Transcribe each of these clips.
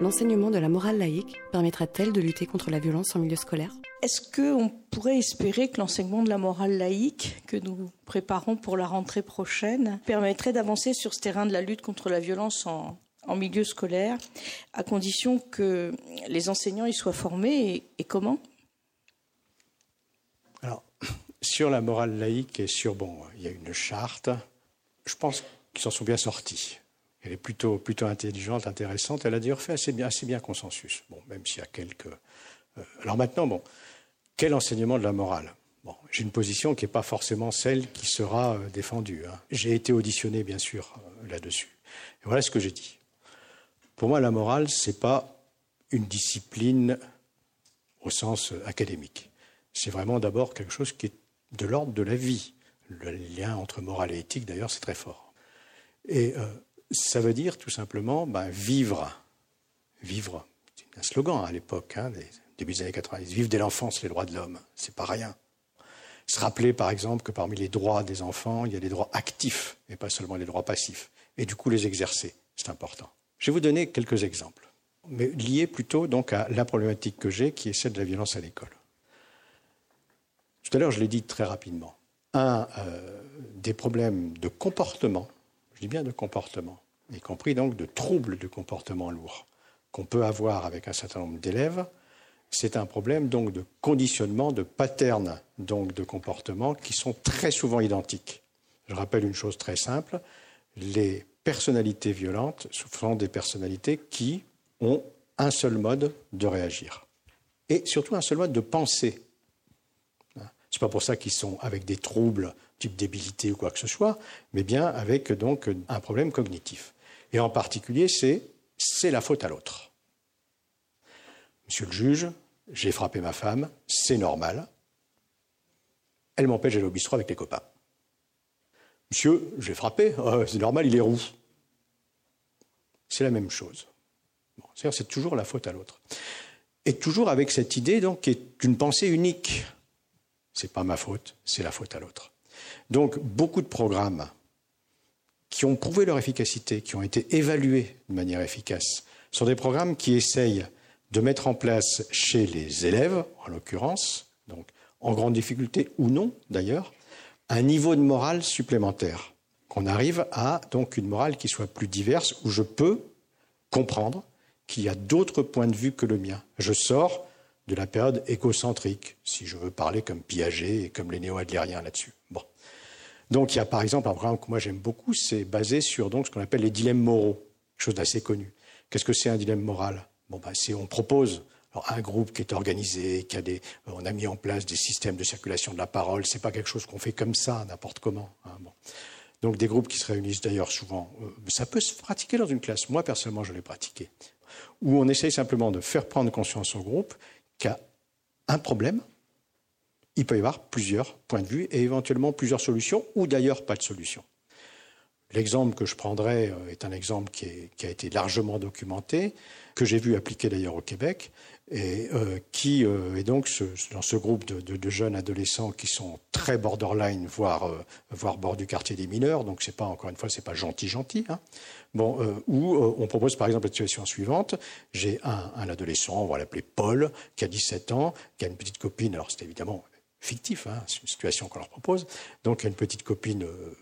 L'enseignement de la morale laïque permettra-t-elle de lutter contre la violence en milieu scolaire? Est-ce qu'on pourrait espérer que l'enseignement de la morale laïque que nous préparons pour la rentrée prochaine permettrait d'avancer sur ce terrain de la lutte contre la violence en, milieu scolaire, à condition que les enseignants y soient formés et, comment? Alors, sur la morale laïque et sur, bon, il y a une charte, je pense qu'ils s'en sont bien sortis. Elle est plutôt, intelligente, intéressante. Elle a d'ailleurs fait assez bien, consensus. Bon, même s'il y a quelques. Euh, alors maintenant, bon, quel enseignement de la morale? Bon, j'ai une position qui n'est pas forcément celle qui sera euh, défendue. Hein. J'ai été auditionné, bien sûr, euh, là-dessus. Et voilà ce que j'ai dit. Pour moi, la morale, ce n'est pas une discipline au sens académique. C'est vraiment d'abord quelque chose qui est de l'ordre de la vie. Le lien entre morale et éthique, d'ailleurs, c'est très fort. Et ça veut dire tout simplement ben, vivre. Vivre, c'est un slogan à l'époque, hein, début des années 90. Vivre dès l'enfance les droits de l'homme, c'est pas rien. Se rappeler par exemple que parmi les droits des enfants, il y a des droits actifs et pas seulement les droits passifs. Et du coup les exercer, c'est important. Je vais vous donner quelques exemples, mais liés plutôt donc à la problématique que j'ai, qui est celle de la violence à l'école. Tout à l'heure, je l'ai dit très rapidement. Un euh, des problèmes de comportement je dis bien de comportement, y compris donc de troubles de comportement lourds qu'on peut avoir avec un certain nombre d'élèves, c'est un problème donc de conditionnement, de patterns donc de comportement qui sont très souvent identiques. Je rappelle une chose très simple les personnalités violentes sont des personnalités qui ont un seul mode de réagir et surtout un seul mode de penser. C'est pas pour ça qu'ils sont avec des troubles type débilité ou quoi que ce soit, mais bien avec donc un problème cognitif. Et en particulier, c'est c'est la faute à l'autre. Monsieur le juge, j'ai frappé ma femme, c'est normal. Elle m'empêche d'aller au bistrot avec les copains. Monsieur, j'ai frappé, oh, c'est normal, il est roux. C'est la même chose. c'est toujours la faute à l'autre. Et toujours avec cette idée donc qui est une pensée unique. C'est pas ma faute, c'est la faute à l'autre. Donc beaucoup de programmes qui ont prouvé leur efficacité, qui ont été évalués de manière efficace, sont des programmes qui essayent de mettre en place chez les élèves, en l'occurrence, donc en grande difficulté ou non d'ailleurs, un niveau de morale supplémentaire. Qu'on arrive à donc une morale qui soit plus diverse, où je peux comprendre qu'il y a d'autres points de vue que le mien. Je sors de la période écocentrique, si je veux parler comme Piaget et comme les néo-adlériens là-dessus. Bon. Donc il y a par exemple un programme que moi j'aime beaucoup, c'est basé sur donc ce qu'on appelle les dilemmes moraux, chose d'assez connu. Qu'est-ce que c'est un dilemme moral? Bon ben c'est on propose un groupe qui est organisé, qui a des, on a mis en place des systèmes de circulation de la parole. C'est pas quelque chose qu'on fait comme ça, n'importe comment. Hein. Donc des groupes qui se réunissent d'ailleurs souvent. Euh, ça peut se pratiquer dans une classe. Moi personnellement, je l'ai pratiqué. Où on essaye simplement de faire prendre conscience au groupe qu'il y a un problème, il peut y avoir plusieurs points de vue et éventuellement plusieurs solutions, ou d'ailleurs pas de solution. L'exemple que je prendrai euh, est un exemple qui, a été largement documenté, que j'ai vu appliquer d'ailleurs au Québec, et euh, qui euh, est donc dans ce groupe de, jeunes adolescents qui sont très borderline, voire, voire bord du quartier des mineurs. Donc c'est pas encore une fois, c'est pas gentil gentil. Hein. Bon, où on propose par exemple la situation suivante j'ai un, un adolescent, on va l'appeler Paul, qui a 17 ans, qui a une petite copine. Alors c'est évidemment fictif, hein, c'est une situation qu'on leur propose. Donc il y a une petite copine, euh,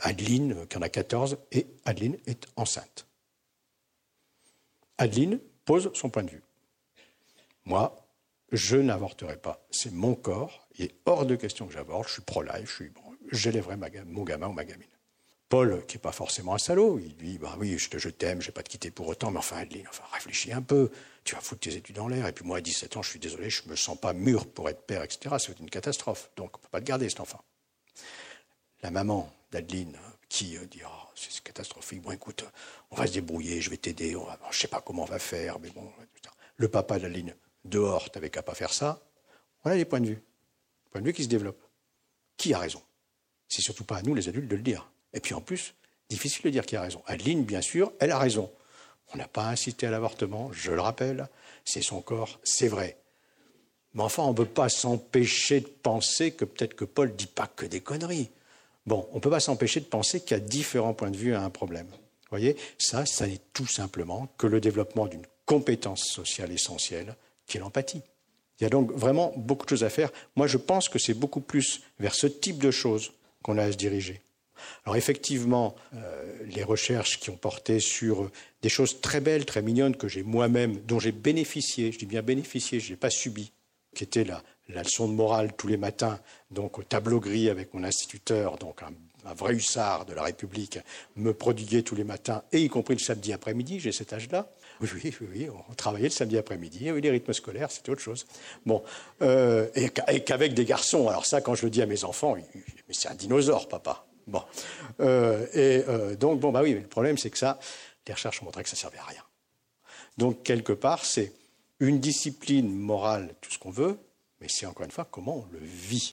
Adeline, euh, qui en a 14, et Adeline est enceinte. Adeline pose son point de vue. Moi, je n'avorterai pas. C'est mon corps. Il est hors de question que j'avorte. Je suis pro-life. Je suis bon, j'élèverai mon gamin ou ma gamine. Paul, qui n'est pas forcément un salaud, il dit bah oui, je, t'aime, je vais pas te quitter pour autant, mais enfin, Adeline, réfléchis un peu, tu vas foutre tes études en l'air, et puis moi, à 17 ans, je suis désolé, je me sens pas mûr pour être père, etc. C'est une catastrophe, donc on peut pas le garder, cet enfant. La maman d'Adeline, qui euh, dit oh, c'est catastrophique, bon écoute, on va se débrouiller, je vais t'aider, je sais pas comment on va faire, mais bon. Le papa d'Adeline, dehors, t'avais qu'à pas faire ça. Voilà les points de vue. Points de vue qui se développent. Qui a raison? C'est surtout pas à nous, les adultes, de le dire. Et puis en plus, difficile de dire qui a raison. Adeline, bien sûr, elle a raison. On n'a pas incité à l'avortement, je le rappelle, c'est son corps, c'est vrai. Mais enfin, on ne peut pas s'empêcher de penser que peut-être que Paul ne dit pas que des conneries. Bon, on ne peut pas s'empêcher de penser qu'il y a différents points de vue à un problème. Vous voyez, ça, ça n'est tout simplement que le développement d'une compétence sociale essentielle qui est l'empathie. Il y a donc vraiment beaucoup de choses à faire. Moi, je pense que c'est beaucoup plus vers ce type de choses qu'on a à se diriger. Alors effectivement, euh, les recherches qui ont porté sur des choses très belles, très mignonnes que j'ai moi-même, dont j'ai bénéficié, je dis bien bénéficié, je n'ai pas subi, qui était la, leçon de morale tous les matins, donc au tableau gris avec mon instituteur, donc un vrai hussard de la République, me prodiguait tous les matins, et y compris le samedi après-midi, j'ai cet âge-là. Oui, oui, oui, on travaillait le samedi après-midi. Oui, les rythmes scolaires, c'était autre chose. Bon, euh, et qu'avec des garçons. Alors ça, quand je le dis à mes enfants, c'est un dinosaure, papa. Bon, euh, et euh, donc bon, bah oui, mais le problème, c'est que ça, les recherches ont montré que ça servait à rien. Donc quelque part, c'est une discipline morale, tout ce qu'on veut, mais c'est encore une fois comment on le vit.